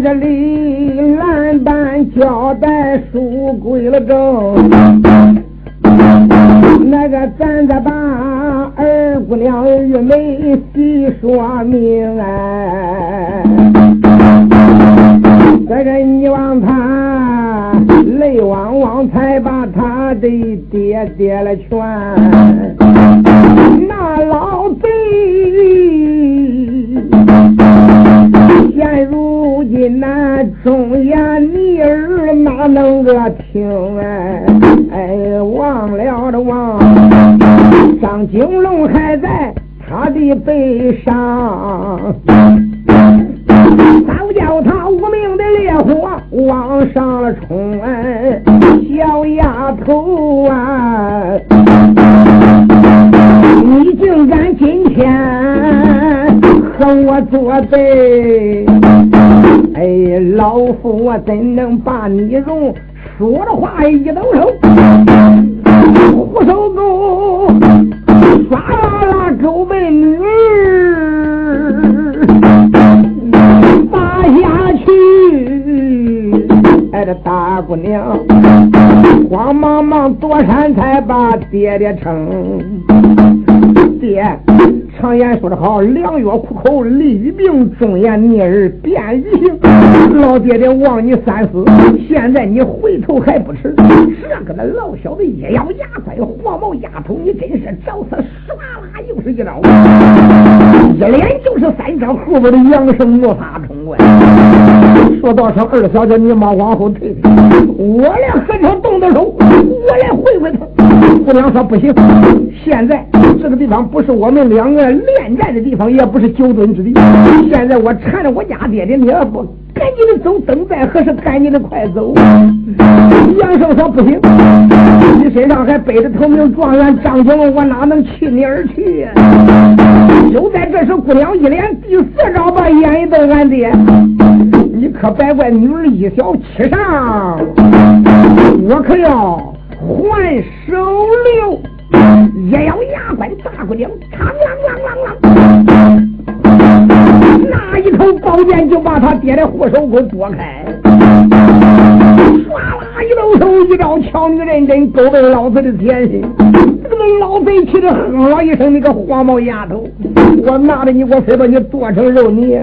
这里蓝丹交代书归了正，那个咱再把二姑娘玉梅细说明哎，这个你望他泪汪汪才把他的爹爹了劝，那老现如今那忠言逆耳哪能个听哎哎，忘了的忘，张金龙还在他的背上，早叫他无名的烈火往上了冲哎，小丫头啊，你竟敢今天！我作对，哎，老夫我怎能把你容？说的话一抖手，虎手勾，唰啦啦勾背女儿打下去。哎，这大姑娘慌忙忙躲闪，才把爹爹称爹。常言说得好，良药苦口利于病，忠言逆耳便于行。老爹爹望你三思，现在你回头还不迟。这个那老小子一咬牙关，黄毛丫头，你真是找死！唰啦，又是一招，一连就是三招，后边的杨生无法冲过来。说道声二小姐，你妈往后退退，我来和他动动手，我来会会他。姑娘说不行，现在这个地方不是我们两个恋战的地方，也不是久蹲之地。现在我缠着我家爹爹，你要不赶紧的走，等待何时？赶紧的快走。杨生说不行，你身上还背着头名状元张景龙，我哪能弃你而去呀？就在这时，姑娘一连第四招把眼一瞪，俺爹。可别怪女儿一小气上，我可要还手留。一咬牙关，大姑娘嘡啷啷啷啷，那一口宝剑就把他爹的护手给拨开，唰啦一抖手一招，瞧你个认真，勾背老子的天心。这个老贼气的哼了一声，你个黄毛丫头，我拿着你，我非把你剁成肉泥，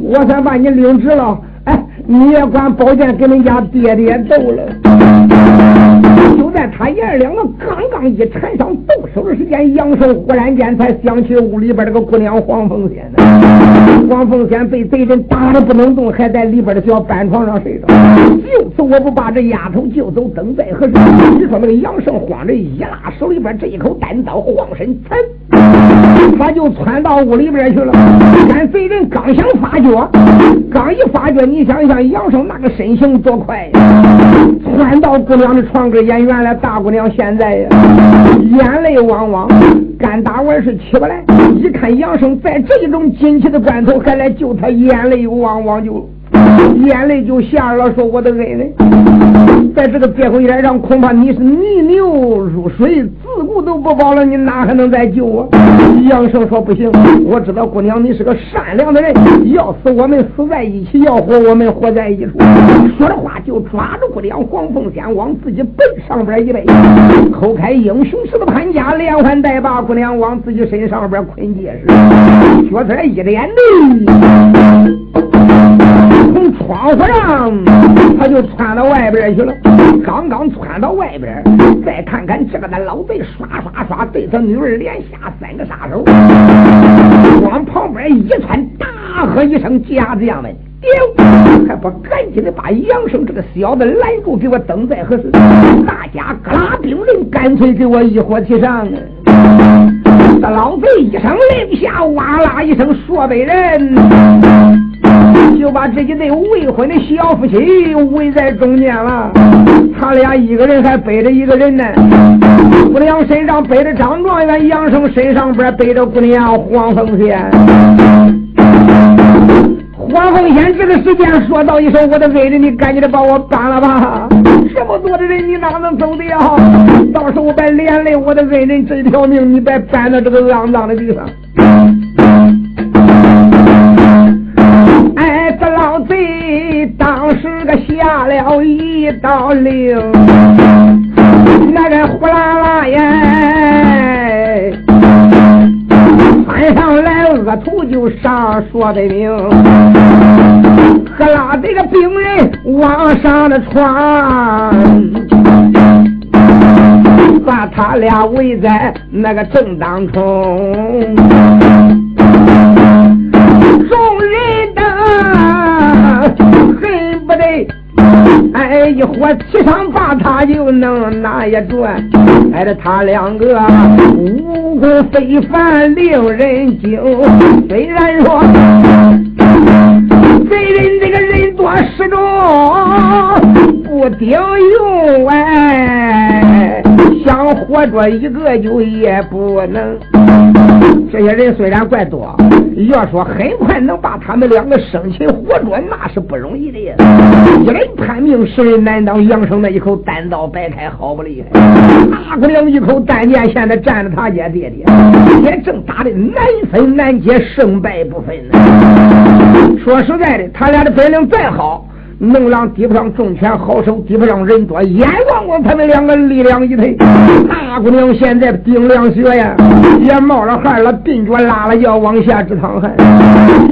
我才把你领直了。你也管宝剑跟人家爹爹斗了。就在他爷儿两个刚刚一缠上动手的时间，杨胜忽然间才想起屋里边这个姑娘黄凤仙呢。黄凤仙被贼人打的不能动，还在里边的小板床上睡着。就此我不把这丫头救走，等在何时？你说那个杨胜慌着一拉手里边这一口单刀，晃身噌，他就窜到屋里边去了。看贼人刚想发觉，刚一发觉。你想想，杨生那个身形多快呀！窜到姑娘的床根见，原来大姑娘现在呀，眼泪汪汪，干打完是起不来。一看杨生在这一种紧急的关头还来救他，眼泪汪汪就。眼泪就下了，说我的恩人，在这个别回来上，恐怕你是泥牛入水，自顾都不保了，你哪还能再救我？杨生说不行，我知道姑娘你是个善良的人，要死我们死在一起，要活我们活在一处。说着话就抓住姑娘黄凤仙往自己背上边一背，扣开英雄式的潘家，连环带把姑娘往自己身上边捆结实，脚子一连的。从窗户上，他就窜到外边去了。刚刚窜到外边，再看看这个那老贼，刷刷刷对他女儿连下三个杀手，往旁边一窜，大喝一声：“家将们，丢！还不赶紧的把杨生这个小子拦住，给我等在何时？大家各拉兵刃，干脆给我一伙齐上！”这老贼一声令下，哇啦一声，说被人。就把这一对未婚的小夫妻围在中间了，他俩一个人还背着一个人呢。姑娘身上背着张状元，杨生身上边背着姑娘黄凤仙。黄凤仙这个时间说道一声：“我的恩人，你赶紧的把我搬了吧！这么多的人，你哪能走的呀？到时候别连累我的恩人这条命，你别搬到这个肮脏的地方。”被，当时个下了一道令，那个呼啦啦耶，翻上来恶徒就上说的明，可拉这个病人往上的床，把他俩围在那个正当中。众人等不得，哎，一伙七上八他就能拿一转。哎，这他两个武功非凡，令人惊。虽然说贼人这个人多势众，不顶用哎，想活着一个就也不能。这些人虽然怪多，要说很快能把他们两个生擒活捉，那是不容易的。一人判命，十人难当。杨生那一口单刀白开，好不厉害。大姑娘一口单剑，现在站着他家爹爹，也正打的难分难解，胜败不分呢。说实在的，他俩的本领再好。能让抵不上重拳好手，抵不上人多，眼望望他们两个力量一退。大姑娘现在顶凉血呀，也冒了汗了，鬓角拉了要往下直淌汗。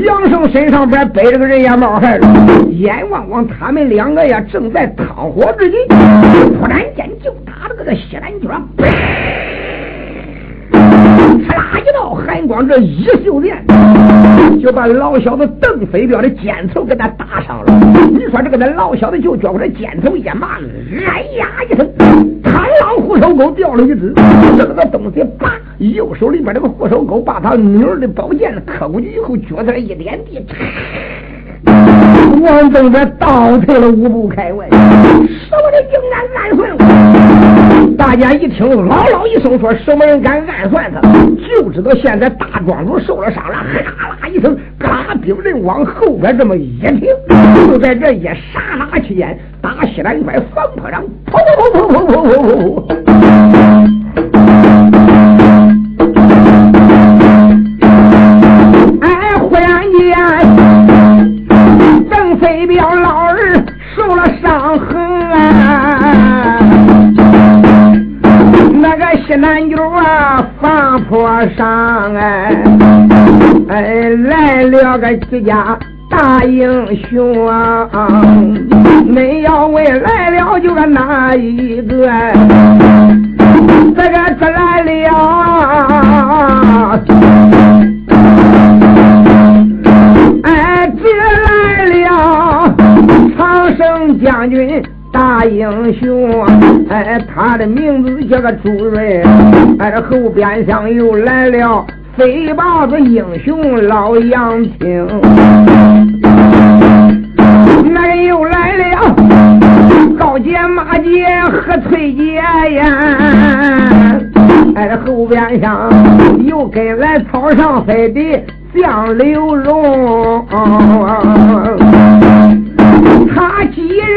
杨胜身上边背着个人也冒汗了，眼望望他们两个呀，正在淌火之际，突然间就打了个个西南角。啪一道寒光，这一袖剑就把老小子邓飞彪的肩头给他打上了。你说这个那老小子就觉着这肩头一麻，哎呀一声，螳螂虎头钩掉了一只。这个东西啪，右手里边这个护手钩把他女儿的宝剑磕过去以后，脚在一点地。王正这倒退了五步开外，什么人竟然暗算我大家一听，嗷嗷一声说：“什么人敢暗算他？”就知道现在大庄主受了伤了，哈啦一声，嘎兵人往后边这么一停，就在这一刹那期间，打西南边防北表老儿受了伤痕、啊。那个西南角啊，山坡上哎、啊，哎，来了个几家大英雄啊！你要问来了就个哪一个？这个自来了。将军。大英雄，哎，他的名字叫个朱瑞，哎，后边上又来了飞豹子英雄老杨青，那又来了高杰马杰和崔杰呀，哎，后边上又跟来草上飞的江流龙。他几人？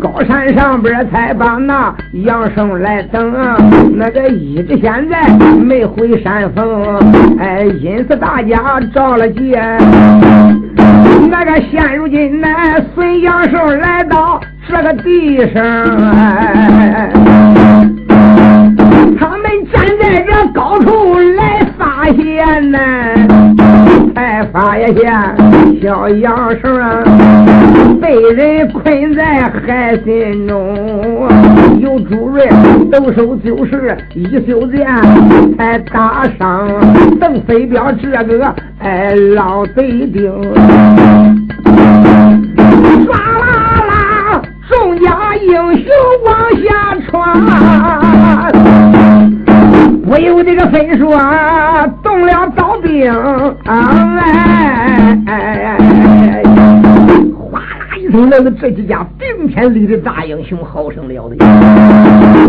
高山上边才把那杨生来等，那个一直现在没回山峰，哎，因此大家着了急。那个现如今呢，孙杨生来到这个地上，哎，他们站在这高处来发现呢。才发现小杨生，被人困在海心中，有朱瑞抖手就是一袖剑，才打伤邓飞彪这个哎老贼丁，唰啦啦，众家英雄往下传。不由这个分数啊，动了刀兵，哎，哗啦一声，那个这几家顶天立地大英雄，好生了得。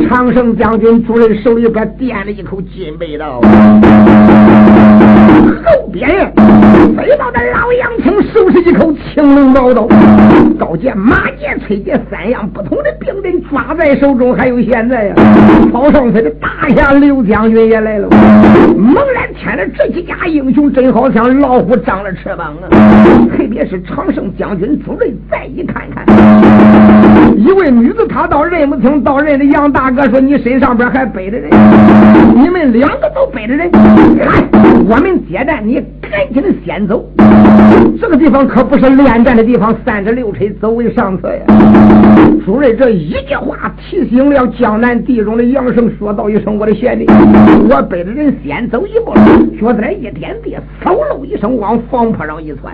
长胜将军主人手里边掂了一口金背刀，后边呀飞到的老杨青手是一口青龙宝刀，高剑、马剑、崔剑三样不同的兵刃抓在手中，还有现在呀，曹上飞的大侠刘将军也来了。猛然天的这几家英雄，真好像老虎长了翅膀啊！特别是常胜将军朱瑞，再一看看，一位女子，她倒认不清，倒认的杨大哥说：“你身上边还背着人，你们两个都背着人，看，我们接待，你赶紧的先走。这个地方可不是恋战的地方，三十六车走为上策呀。”主任这一句话提醒了江南地中的杨生，说道一声：“我的贤弟，我背着人先走一步，脚在一点地，嗖喽一声往房坡上一窜。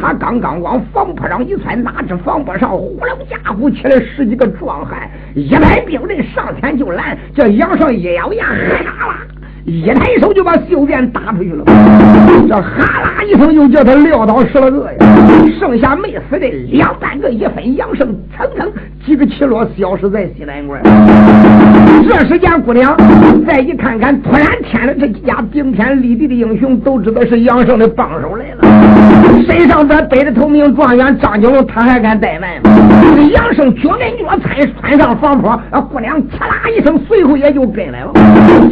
他刚刚往房坡上一窜，哪知房坡上呼噜家伙起来十几个壮汉，一来兵人上前就拦，这杨生一咬牙，哈啦。一抬手就把袖剑打出去了，这哈啦一声又叫他撂倒十来个呀，剩下没死的两三个，一分杨胜蹭蹭几个起落，消失在西南关。这时间姑娘再一看看，突然添了这几家顶天立地的英雄，都知道是杨胜的帮手来了。身上边背着头名状元张九龙，他还敢怠慢吗？杨胜脚跟脚踩穿上房坡，啊姑娘嚓啦一声，随后也就跟来了。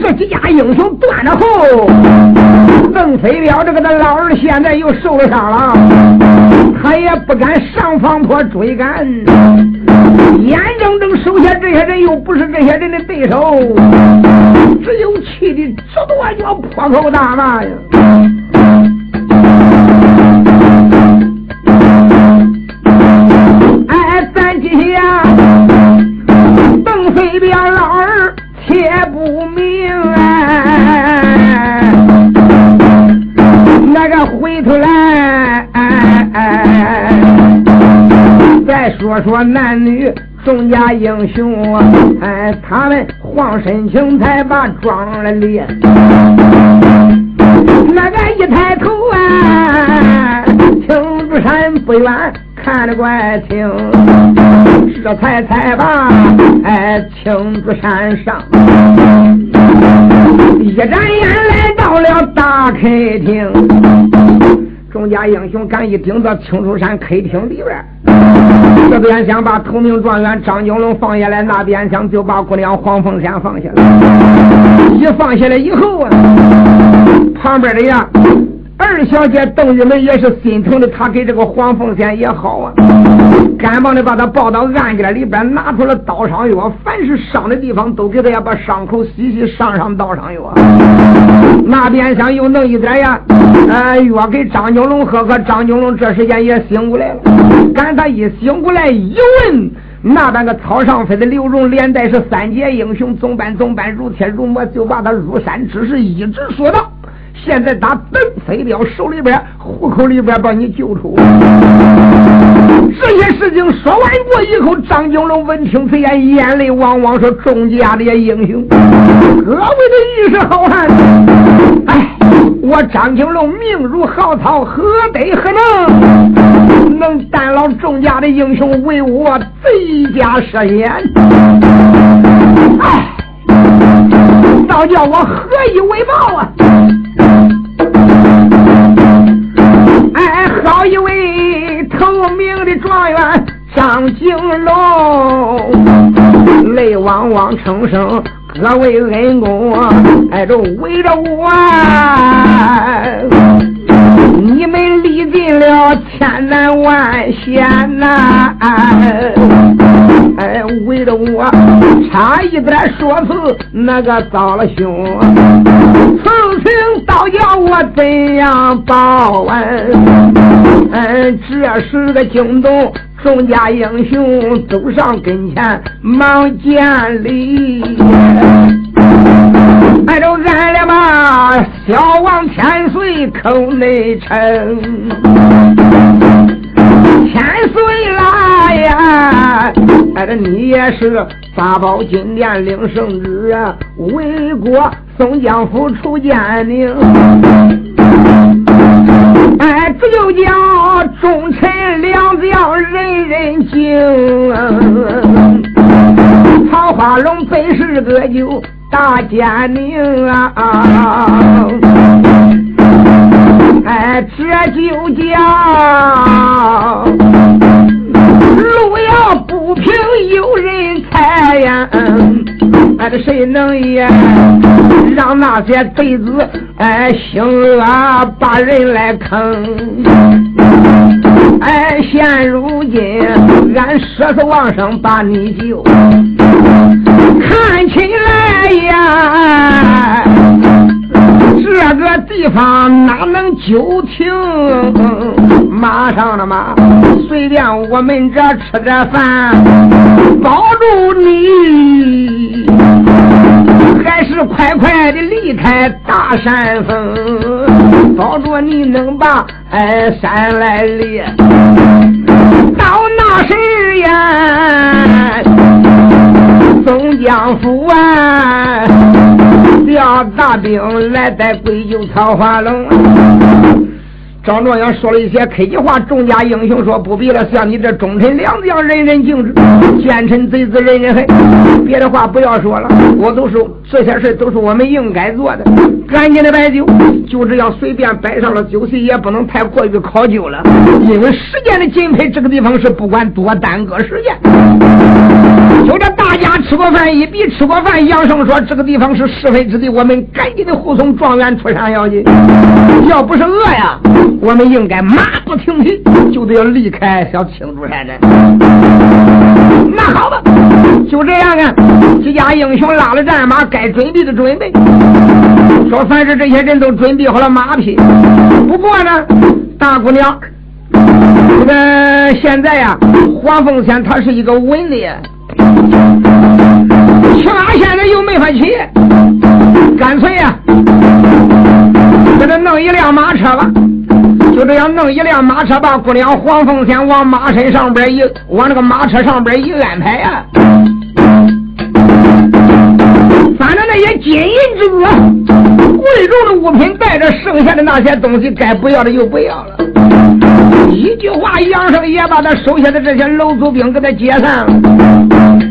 这几家英雄。断了后，邓飞彪这个他老儿现在又受了伤了，他也不敢上房坡追赶，眼睁睁手下这些人又不是这些人的对手，只有气的直跺脚破口大骂呀！哎，咱今天邓再说男女众家英雄啊，哎，他们黄身轻才把庄来列，那个一抬头啊，青竹山不远。看得怪清，这才才把哎青竹山上，一眨眼来到了大客厅。众家英雄赶一顶到青竹山客厅里边，这边想把头名状元张九龙放下来，那边想就把姑娘黄凤仙放下来。一放下来以后啊，旁边的呀。二小姐邓玉梅也是心疼的，她给这个黄凤仙也好啊，赶忙的把她抱到案间里边，拿出了刀伤药，凡是伤的地方都给她呀，把伤口洗洗，上上刀伤药。那边想又弄一点呀，呃，药给张九龙喝喝。张九龙这时间也醒过来了，赶他一醒过来一问，那半个草上飞的刘荣，连带是三杰英雄，总班总班如铁如磨，就把他入山之事一直说道。现在打邓飞镖手里边，虎口里边把你救出。这些事情说完过以后，张九龙闻听此言，眼泪汪汪，说：“众家的英雄，各位的义士好汉，哎，我张九龙命如蒿草，何德何能，能担劳众家的英雄为我贼家设宴？哎，倒叫我何以为报啊？”哎，好一位头名的状元张景龙，泪汪汪称声各位恩公，哎，都围着我，历尽了千难万险呐，哎，为了我差一点说辞那个遭了凶。此情倒叫我怎样报恩？嗯，这时个惊动众家英雄走上跟前，忙见礼。挨着俺俩吧，小王口内称，千岁来呀！哎，这你也是八宝金殿领圣旨啊，为国。宋江府出奸佞，哎，这就叫忠臣良将人人敬。曹花龙本是个就大奸佞啊，哎，这就叫路遥不平有人踩呀。俺的谁能也让那些贼子哎行恶把人来坑？哎，现如今俺舍死忘生把你救，看起来呀，这个地方哪能久停？马上了嘛，随便我们这吃点饭，保住你，还是快快的离开大山峰，保住你能把哎山来立。到那时呀，宋江府啊，调大兵来带归救桃花龙。张状元说了一些客气话，众家英雄说不必了，像你这忠臣良将，人人敬之；奸臣贼子，人人恨。别的话不要说了，我都是这些事都是我们应该做的。赶紧的摆酒，就这样随便摆上了酒席，也不能太过于考究了，因为时间的紧迫，这个地方是不管多耽搁时间。就这大家吃过饭一比吃过饭，杨胜说这个地方是是非之地，我们赶紧的护送状元出山要紧。要不是饿呀。我们应该马不停蹄，就得要离开小青竹山的。那好吧，就这样啊。几家英雄拉了战马，该准备的准备。说凡是这些人都准备好了马匹。不过呢，大姑娘，这个现在呀，黄凤仙他是一个文的，骑马现在又没法骑，干脆呀，给他弄一辆马车吧。就这样弄一辆马车，把姑娘黄凤仙往马身上边一往那个马车上边一安排呀。反正那些金银之物、贵重的物品带着，剩下的那些东西该不要的就不要了。一句话，杨胜也把他手下的这些楼族兵给他解散了。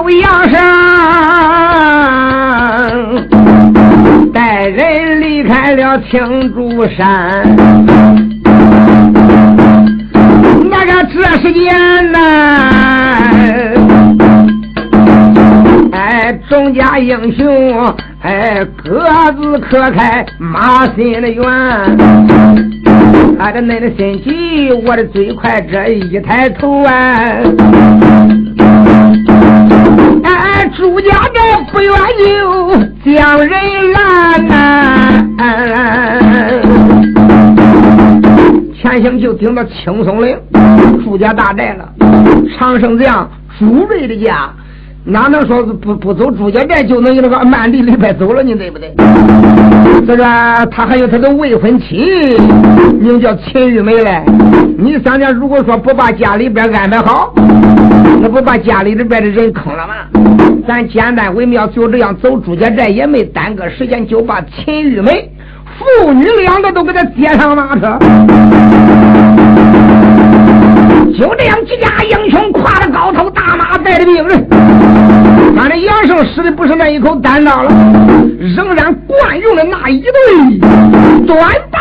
俺的有杨胜。人离开了青竹山，那个这时间呢？哎，众家英雄哎，各自可开马心的愿。俺的恁的心急，我的最快，这一抬头啊！朱家寨不远就将人拦，前行就顶到青松岭朱家大寨了。长生将朱瑞的家，哪能说是不不走朱家寨就能有那个满地里边走了呢？对不对？这个他还有他的未婚妻，名叫秦玉梅嘞。你想想，如果说不把家里边安排好。那不把家里里边的人坑了吗？咱简单为妙，就这样走朱家寨，也没耽搁时间，就把秦玉梅父女两个都给他接上马车。就这样，几家英雄跨着高头大马，带着兵人。俺这杨胜使的不是那一口单刀了，仍然惯用的那一对短把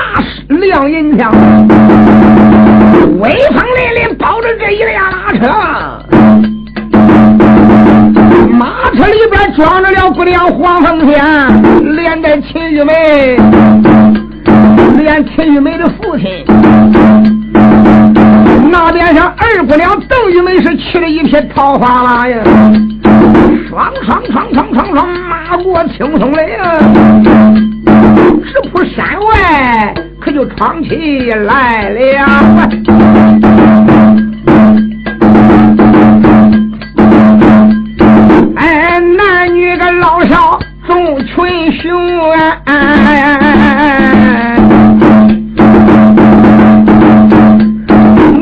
亮银枪，威风凛凛，抱着这一辆马车。车里边装着了姑娘黄凤仙，连带秦玉梅，连秦玉梅的父亲。那边上二姑娘邓玉梅是去了一片桃花马呀，双双双双双双马过青松岭，直扑山外，可就闯起来了。男女的老少众群雄啊！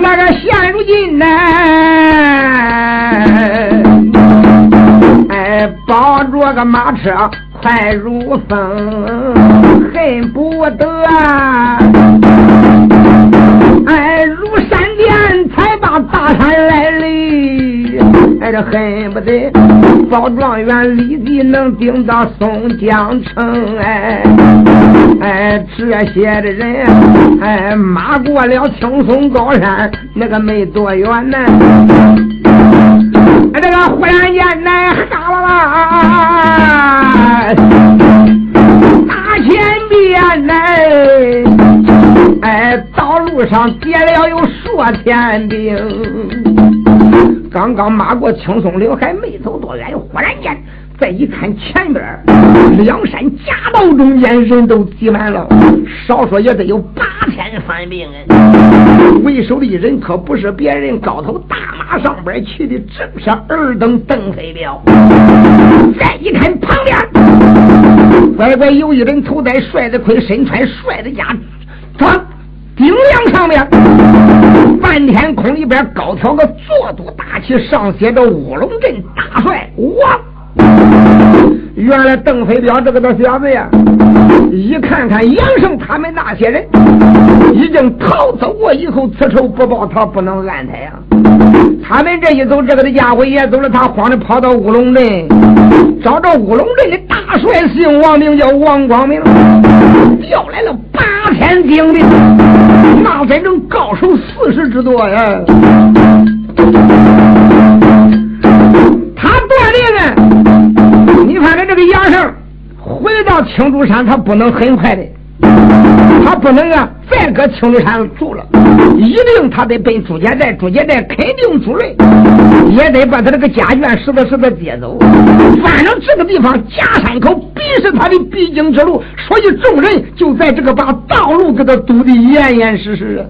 那个现如今呢，哎，抱着个马车快如风，恨不得哎如闪电才把大山来。哎，这恨不得包状元立即能顶到松江城。哎哎，这些的人哎，马过了青松高山，那个没多远呢。哎，这个忽然间来，哈啦啦，大前边呢，哎，道路上结了有数千兵。刚刚马过青松岭，还没走多远，忽然间再一看前边两山夹道中间人都挤满了，少说也得有八千番兵。为首的人可不是别人，高头大马上边骑的正是二等邓飞彪。再一看旁边，乖乖有一人头戴帅的盔，身穿帅的甲装。顶梁上面，半天空里边高挑个坐都大旗，上写着乌龙镇大帅王。原来邓飞彪这个大小子呀，一看看杨胜他们那些人已经逃走过以后，此仇不报，他不能安胎呀。他们这一走，这个的家伙也走了，他慌的跑到乌龙镇，找着乌龙镇的大帅，姓王，名叫王光明，调来了八千精兵。大真正高手四十之多呀！他锻炼呢，你看看这个眼神回到青竹山，他不能很快的，他不能啊，再搁青龙山住了，一定他得奔朱家寨，朱家寨肯定朱瑞，也得把他这个家眷拾掇拾掇接走。反正这个地方夹山口必是他的必经之路，所以众人就在这个把道路给他堵得严严实实。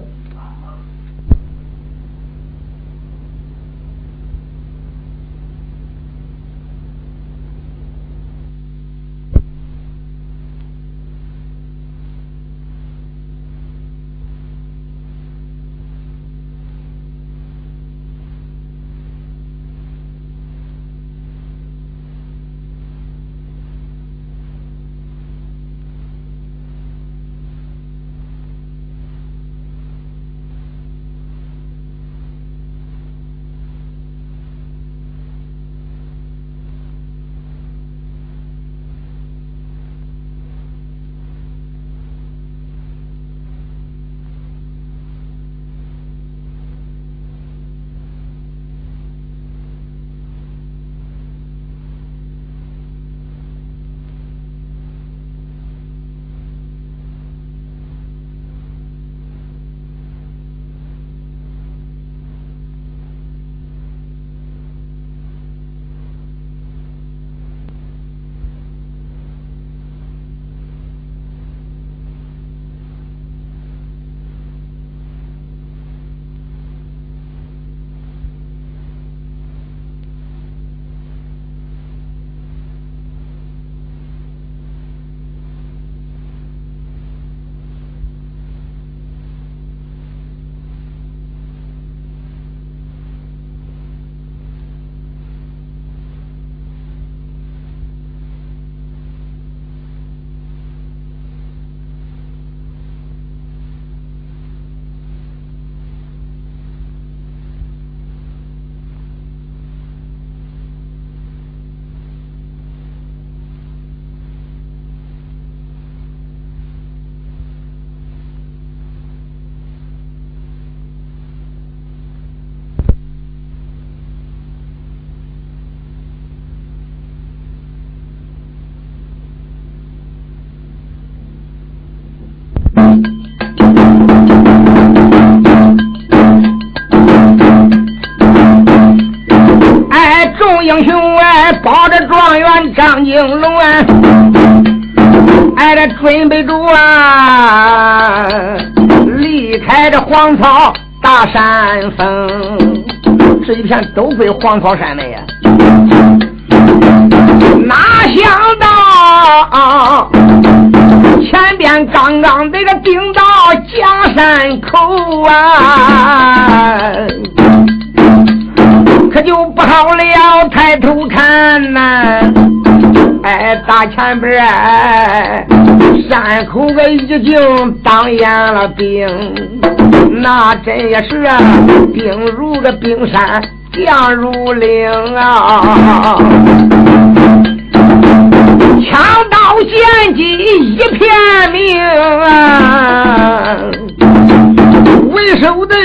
雄哎，保着状元张金龙哎，哎，这准备着啊，离开这黄草大山峰，这一片都归黄草山脉呀。哪想到啊前边刚刚这个顶到江山口啊！可就不好了，抬头看呐，哎，大前边山口个已经当严了兵，那真也是啊，兵如个冰山降如岭啊！枪刀剑戟一片明啊！为首的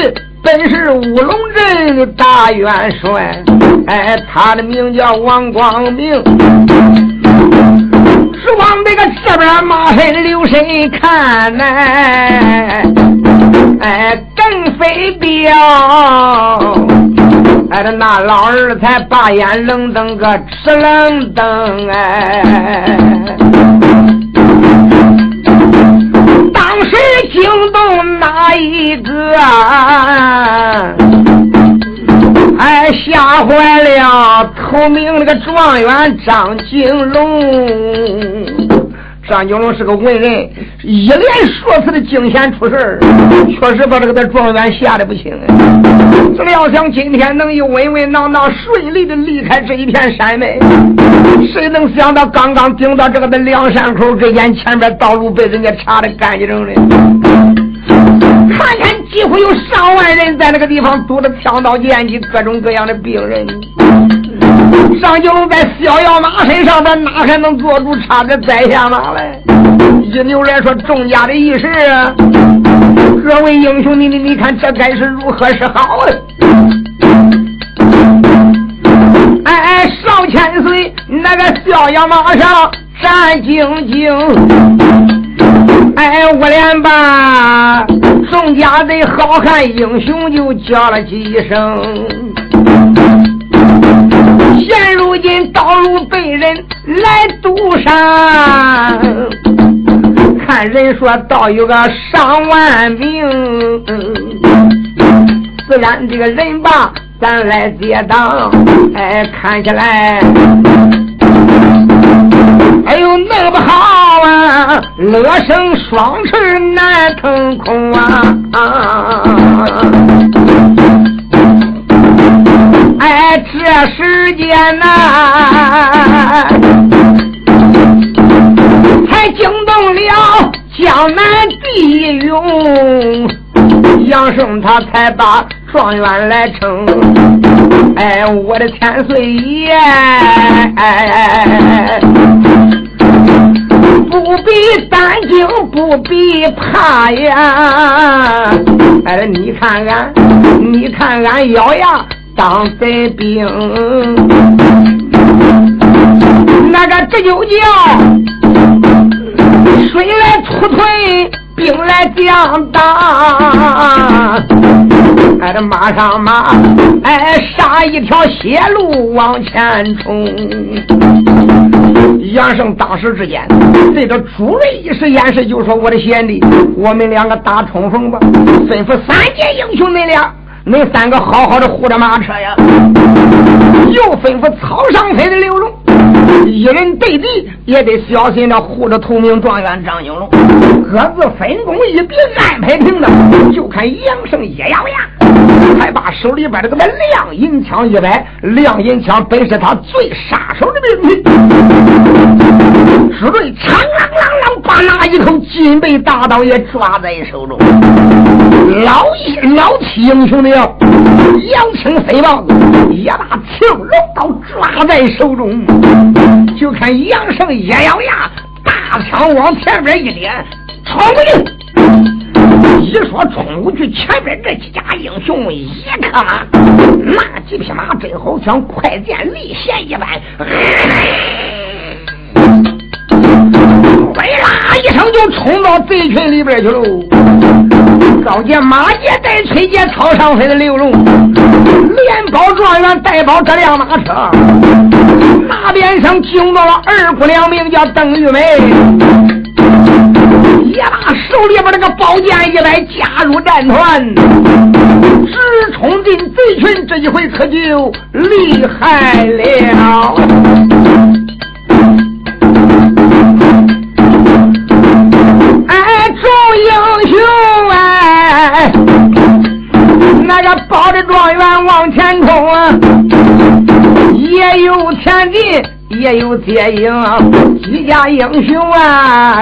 本是乌龙镇大元帅，哎，他的名叫王光明。是往那个这边马身留神看呐，哎，邓飞彪，哎，那老二才把眼愣瞪个直愣瞪哎，当时惊动哪一个？哎，吓坏了头名那个状元张景龙。张景龙是个文人，一连数次的惊险出事确实把这个的状元吓得不轻。只料想今天能有稳稳当当、顺利的离开这一片山脉，谁能想到刚刚顶到这个的梁山口之间，前边道路被人家查的干净整的。看见几乎有上万人在那个地方堵着枪刀剑戟，各种各样的病人。张九龙在逍遥马身上边，哪还能坐住，差点栽下马来？一扭来说：“众家的义士，各位英雄，你你你看，这该是如何是好？”哎哎，少千岁，那个逍遥马上战兢兢。哎，我连吧，宋家的好汉英雄就叫了几声。现如今道路被人来堵上，看人说倒有个上万名，自然这个人吧，咱来接挡。哎，看起来。哎呦，弄不好啊，乐生双翅难腾空啊！哎，这时间呐，才惊动了江南地勇，杨胜他才把状元来称。哎，我的千岁爷！不必担惊，不必怕呀！哎，你看俺，你看俺咬牙当贼兵，那个这就叫水来土屯，兵来将挡。哎，这马上马，哎，杀一条血路往前冲。杨胜当时之间对着朱瑞一时眼神，就说：“我的贤弟，我们两个打冲锋吧！吩咐三件英雄，恁俩，恁三个好好的护着马车呀！又吩咐草上飞的刘荣，一人对敌也得小心的护着同名状元张应龙，各自分工一笔安排平了，就看杨胜一咬牙，还把手里边这个亮银枪一摆，亮银枪本是他最杀手的兵器，朱瑞长啷啷啷把那一口金背大刀也抓在手中，老一老七英雄的杨青飞豹也把青龙刀抓在手中，就看杨胜一咬牙，大枪往前边一点，冲过去。一说冲过去，前边这几家英雄一克马，那几匹马真好像快剑离弦一般，哗啦一声就冲到贼群里边去喽。高见马爷带崔杰草上飞的刘龙，连包状元带包这辆马车，那边上惊到了二姑娘，名叫邓玉梅，也把手里边那个宝剑一来，加入战团，直冲进贼群。这一回可就厉害了。哎，众英雄哎，那个保着状元往前冲啊，也有前进也有接应几家英雄啊，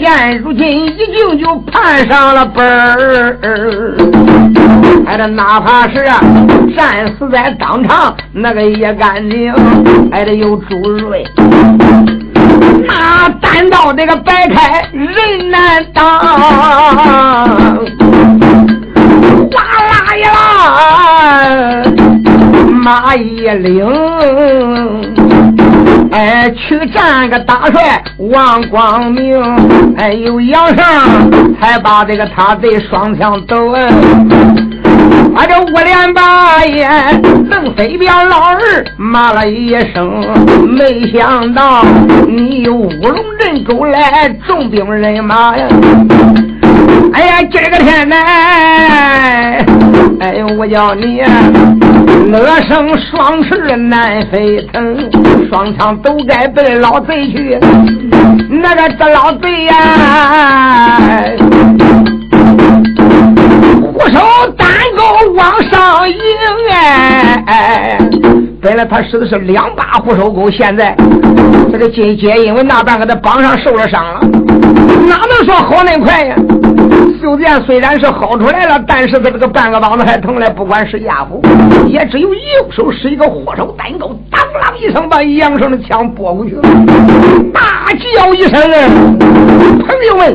现如今已经就盼上了本儿。哎，这哪怕是战死在当场，那个也干净。哎，这有朱瑞，那单刀这个摆开人难当，哗啦呀，马一领，哎，去战个大帅王光明，哎，有杨尚才把这个他贼双枪抖。啊，这五连八爷邓飞彪老儿骂了一声，没想到你有乌龙镇州来重兵人马呀！哎呀，今儿个天呐，哎呦，我叫你乐生双翅难飞腾，双枪都该奔老贼去，那个这老贼呀！虎手单钩往上迎哎，本来他使的是两把虎手钩，现在这个金姐因为那边给他绑上受了伤了，哪能说好那快呀？袖剑虽然是薅出来了，但是他这个半个膀子还疼嘞。不管是亚虎，也只有右手使一个火手单钩，当啷一声把杨胜的枪拨过去了，大叫一声：“朋友们，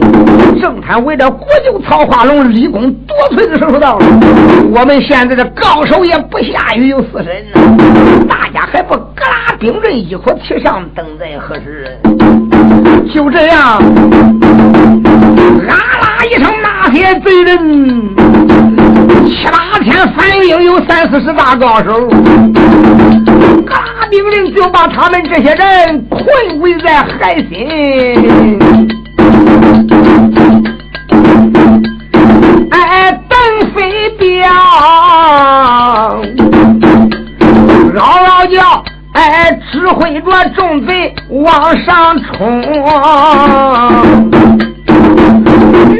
正摊围着国舅曹化龙立功夺粹的时候到了。我们现在的高手也不下于有死神，大家还不格拉兵刃，一伙齐上，等在何时？”就这样，啊啦一声，那些贼人七八天反应有三四十大高手，嘎命令就把他们这些人困围在海心。哎，邓飞彪，嗷嗷叫。哎，指挥着众贼往上冲，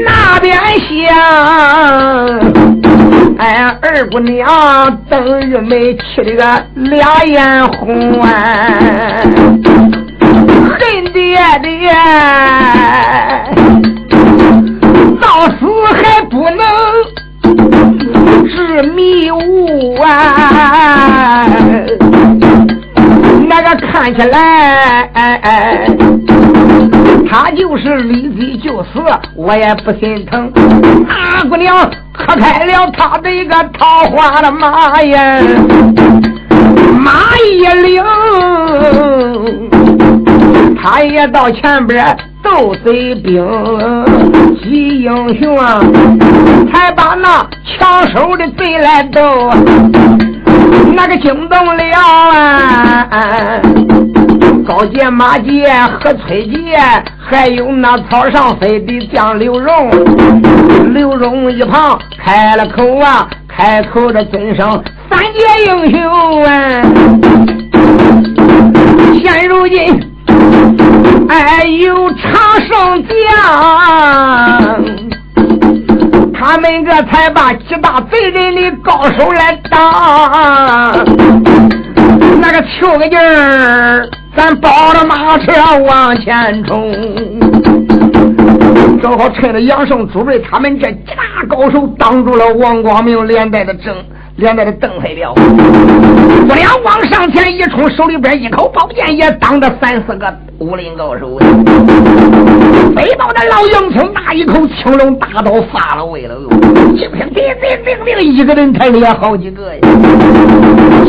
那边想，哎，二姑娘邓玉梅气的个俩眼红啊，恨爹爹，到死还不能治迷雾啊。那个看起来，哎哎他就是立即就死，我也不心疼。大姑娘磕开了他的一个桃花的马呀，马一领，他也到前边斗贼兵，几英雄啊，才把那抢手的贼来斗。惊动了啊！高杰、马杰和崔杰，还有那草上飞的将刘荣。刘荣一旁开了口啊，开口的尊声三杰英雄啊！现如今，哎，有长胜将。他们这才把几大贼人的高手来打，那个求个劲儿，咱抱着马车往前冲。正好趁着杨胜、祖瑞他们这几大高手挡住了王光明连带的正。连带的蹬飞了，我俩往上前一冲，手里边一口宝剑也挡着三四个武林高手。飞豹的老杨从那一口青龙大刀发了威了哟，一听叮叮叮叮，一个人抬脸好几个呀！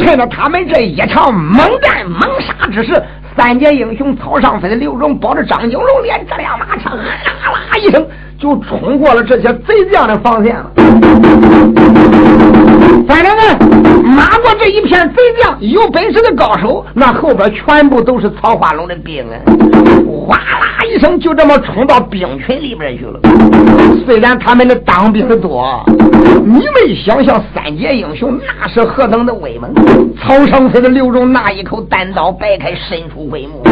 趁着他们这一场猛战猛杀之时，三杰英雄草上飞的刘荣抱着张金龙，连这辆马车，哈啦一声。就冲过了这些贼将的防线了。反正呢，马过这一片贼将有本事的高手，那后边全部都是曹化龙的兵啊！哗啦一声，就这么冲到兵群里边去了。虽然他们的当兵的多，你没想象三杰英雄那是何等的威猛。曹尚飞的刘荣那一口单刀白开，伸出鬼目，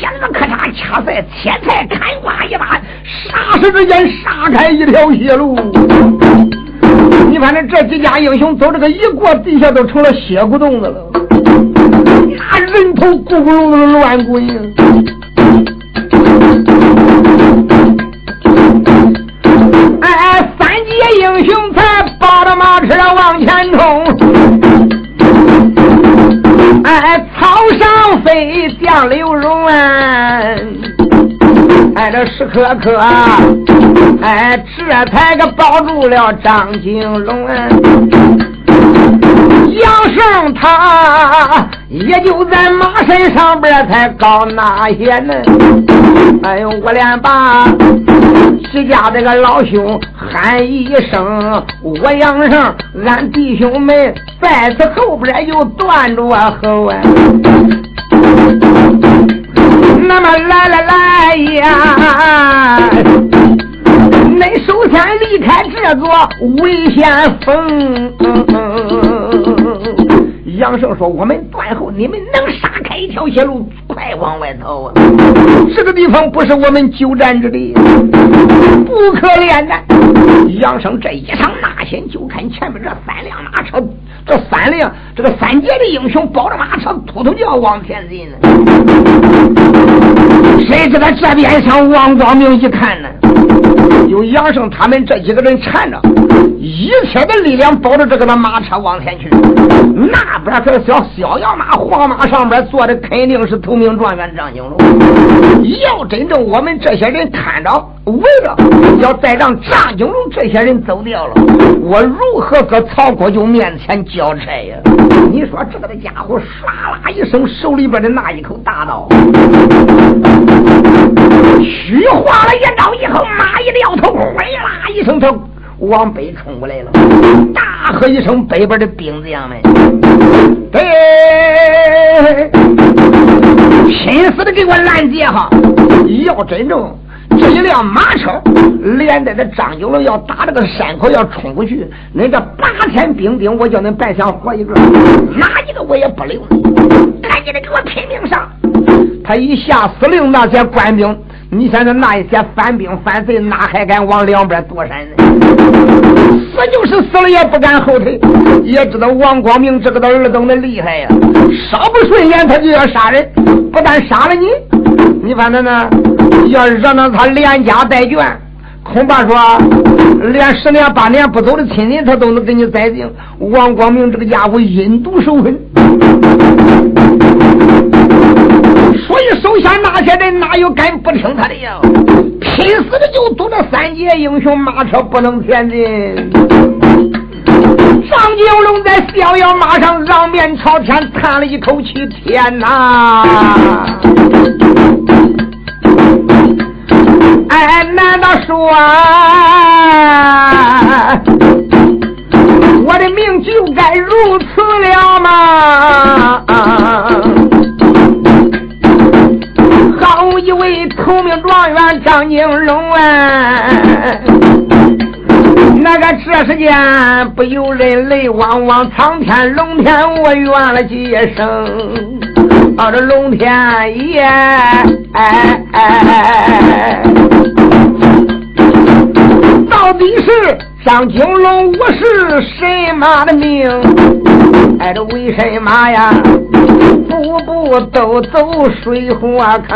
响子咔嚓掐在切菜砍瓜一把，霎时之间。杀开一条血路，你反正这几家英雄走这个一过，地下都成了血骨洞子了。那人头咕咕噜噜乱滚。哎哎，三杰英雄才抱着马车往前冲。哎哎，草上飞，降流荣啊！哎，这石刻刻，哎，这才个保住了张金龙啊！杨胜他也就在马身上边才搞那些呢。哎呦，我连把徐家这个老兄喊一声，我杨胜，俺弟兄们在此后边又断着后啊。那么来来来呀，恁首先离开这座危险峰。杨胜说：“我们断后，你们能杀开一条血路，快往外逃啊！这个地方不是我们久战之地，不可恋战。”杨胜这一场先，就看前面这三辆马车，这三辆这个三杰的英雄抱着马车，突突就要往前进呢。谁知道这边上王光明一看呢，有杨胜他们这几个人缠着，一切的力量保着这个的马车往前去，那边。这小逍遥马、黄马上边坐的肯定是头名状元张景龙。要真正我们这些人看着围着，要再让张景龙这些人走掉了，我如何搁曹国舅面前交差呀？你说这个的家伙唰啦一声，手里边的那一口大刀，虚划了一刀以后，马一撂头，哗啦一声，他。往北冲过来了，大喝一声：“北边的兵子样们，对，拼死的给我拦截哈！要真正这一辆马车连带着张九龙要打这个山口要冲过去，那这八千兵丁，我叫恁白想活一个，哪一个我也不留，赶紧的给我拼命上！他一下司令，那些官兵。”你现在那一些反兵反贼，哪还敢往两边躲闪呢？死就是死了，也不敢后退。也知道王光明这个的二等的厉害呀，稍不顺眼他就要杀人，不但杀了你，你反正呢，要惹到他连家带眷，恐怕说连十年八年不走的亲人他都能给你宰尽。王光明这个家伙阴毒手狠。所以手下那些人哪有敢不听他的呀？拼死的就堵着三杰英雄马车不能前进。张金龙在逍遥马上仰面朝天叹了一口气：“天哪！哎，难道说我的命就该如此了吗？”一位头名状元张金龙啊！那个这时间不由人泪汪汪，苍天龙天我怨了几声。啊，这龙天爷，哎哎，到底是张金龙，我是什么的命？哎，这为什么呀？步步都走水火坑，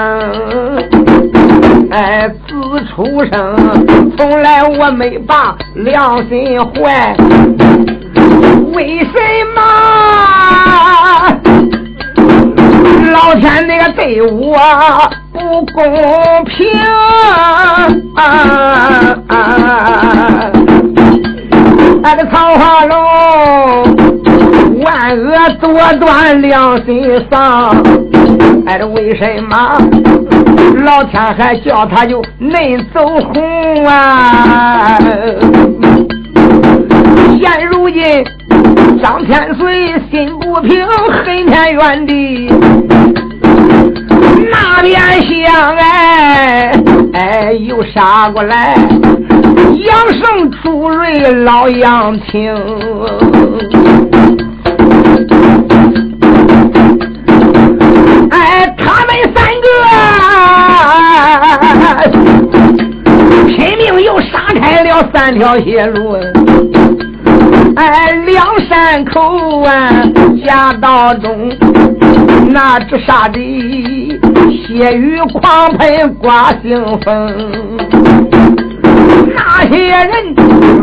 哎，自出生从来我没把良心坏，为什么老天那个对我不公平？啊俺的桃花龙。万恶多端，良心丧。哎，这为什么老天还叫他就恁走红啊？现如今张天水心不平，恨天怨地，那边厢哎哎又杀过来，杨胜、朱瑞、老杨听。三条血路。哎，两山口啊，夹道中，那只杀的血雨狂喷刮腥风，那些人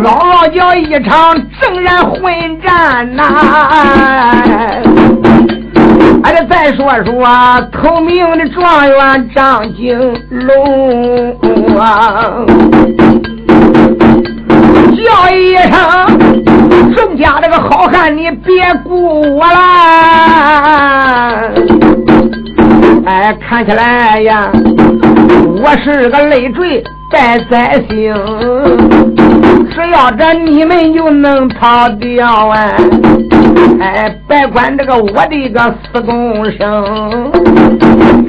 嗷嗷叫一场正然混战呐！俺得再说说头名的状元张景龙啊，那，你别顾我啦！哎，看起来呀，我是个累赘在灾星，只要这你们就能逃掉哎！哎，别管这个我的个死公生，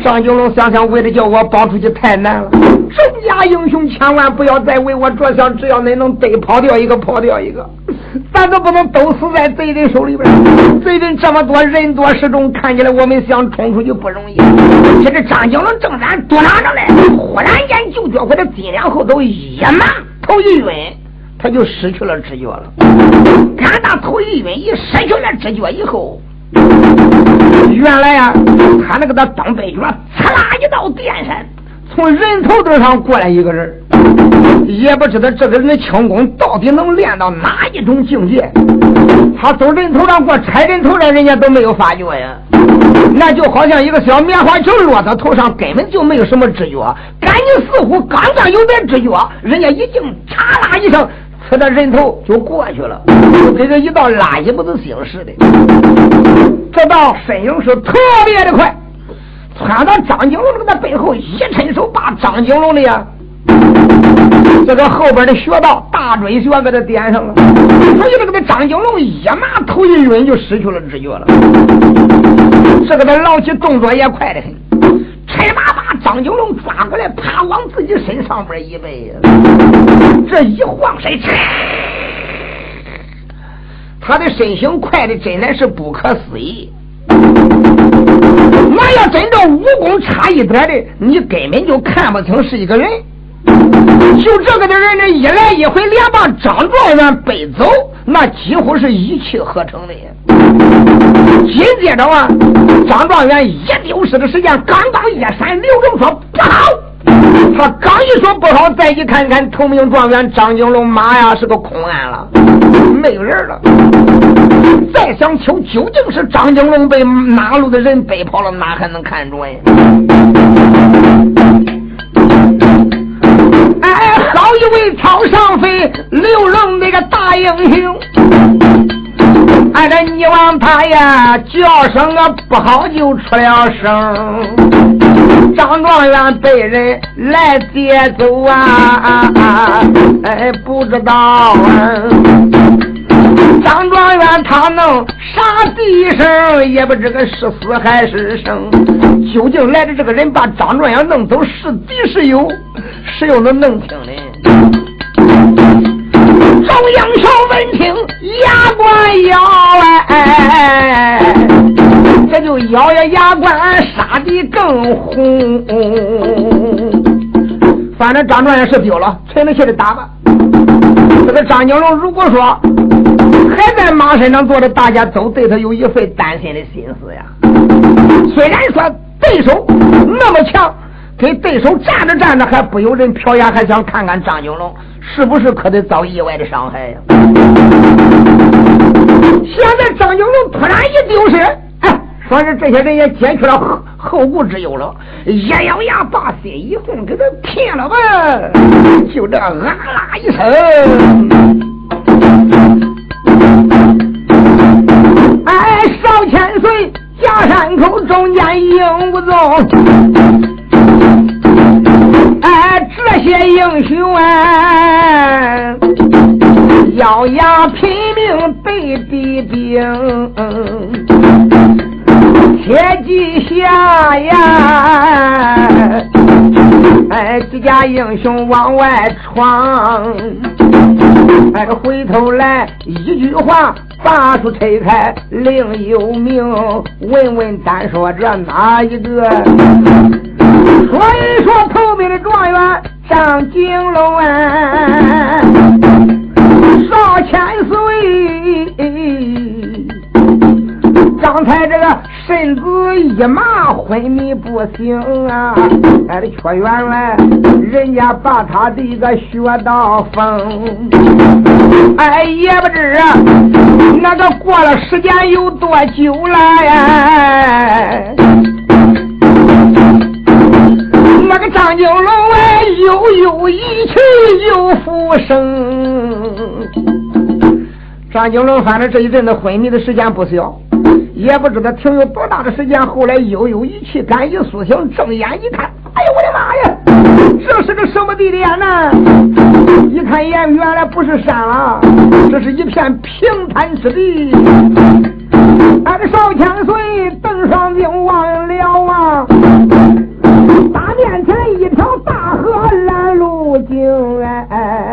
张九龙想想，为了叫我保出去太难了。众家英雄，千万不要再为我着想，只要恁能得跑掉一个，跑掉一个。咱都不能都死在贼人手里边。贼人这么多人多势众，看起来我们想冲出去不容易。这个张景龙正在躲拿着嘞，忽然间就觉我的脊梁后头一麻，头一晕，他就失去了知觉了。看他头一晕，一失去了知觉以后，原来呀，他那个他东北角，刺啦一道电闪。从人头顶上过来一个人，也不知道这个人的轻功到底能练到哪一种境界。他从人头上过，踩人头上，人家都没有发觉呀。那就好像一个小棉花球落到头上，根本就没有什么知觉。感觉似乎刚刚有点知觉，人家已经嚓啦一声，刺到人头就过去了，就跟这一道垃圾不子星似的。这道身影是特别的快。窜到张景龙这个背后，一伸手把张景龙的呀，这个后边的穴道大椎穴给他点上了。所以这个张景龙一麻头一晕就失去了知觉了。这个他老起动作也快得很，趁马把张九龙抓过来，啪往自己身上边一背，这一晃身，他的身形快的真的是不可思议。那要真正武功差一点的，你根本就看不清是一个人。就这个的人呢，一来一回连把张状元背走，那几乎是一气呵成的。紧接着啊，张状元一丢失的时间刚刚一闪，刘荣说不好。他刚一说不好，再一看看，同名状元张景龙，妈呀，是个空案了，没有人了。再想求，究竟是张景龙被哪路的人背跑了，哪还能看着呀？好一位草上飞，刘龙那个大英雄，俺，这你望他呀，叫声啊不好就出了声，张状元被人来接走啊！哎，不知道啊。张状元他能杀敌生，也不知个是死还是生。究竟来的这个人把张状元弄走，是敌是友，谁又能弄清呢？中央小闻听，牙关咬哎，这就咬咬牙关，杀的更红。反正张状元是丢了，存着气的打吧。这个张景龙如果说。还在马身上坐着，大家都对他有一份担心的心思呀。虽然说对手那么强，跟对手站着站着还不有人瞟眼，还想看看张景龙是不是可得遭意外的伤害呀？现在张景龙突然一丢失，哎，说是这些人也解去了后后顾之忧了，一咬牙把心一横，给他骗了吧，就这啊啦一声。哎，少千岁，假山口中间应不中。哎，这些英雄啊，咬牙拼命背敌兵，切记下呀！哎，几家英雄往外闯。哎，回头来一句话，把书推开另有名。问问单说这哪一个？说一说头名的状元张景龙啊，上千岁，刚才这个身子一麻，昏迷不醒啊！哎，却原来人家把他的一个穴道封，哎，也不知啊那个过了时间有多久了呀？那个张金龙哎，悠悠一去又复生。张景龙反正这一阵子昏迷的时间不小，也不知道停有多大的时间。后来悠悠一气，赶一苏醒，睁眼一看，哎呦我的妈呀，这是个什么地点呢？一看眼原来不是山了，这是一片平坦之地。俺的少千岁登上顶望了望，大面前一条大河拦路经哎。哎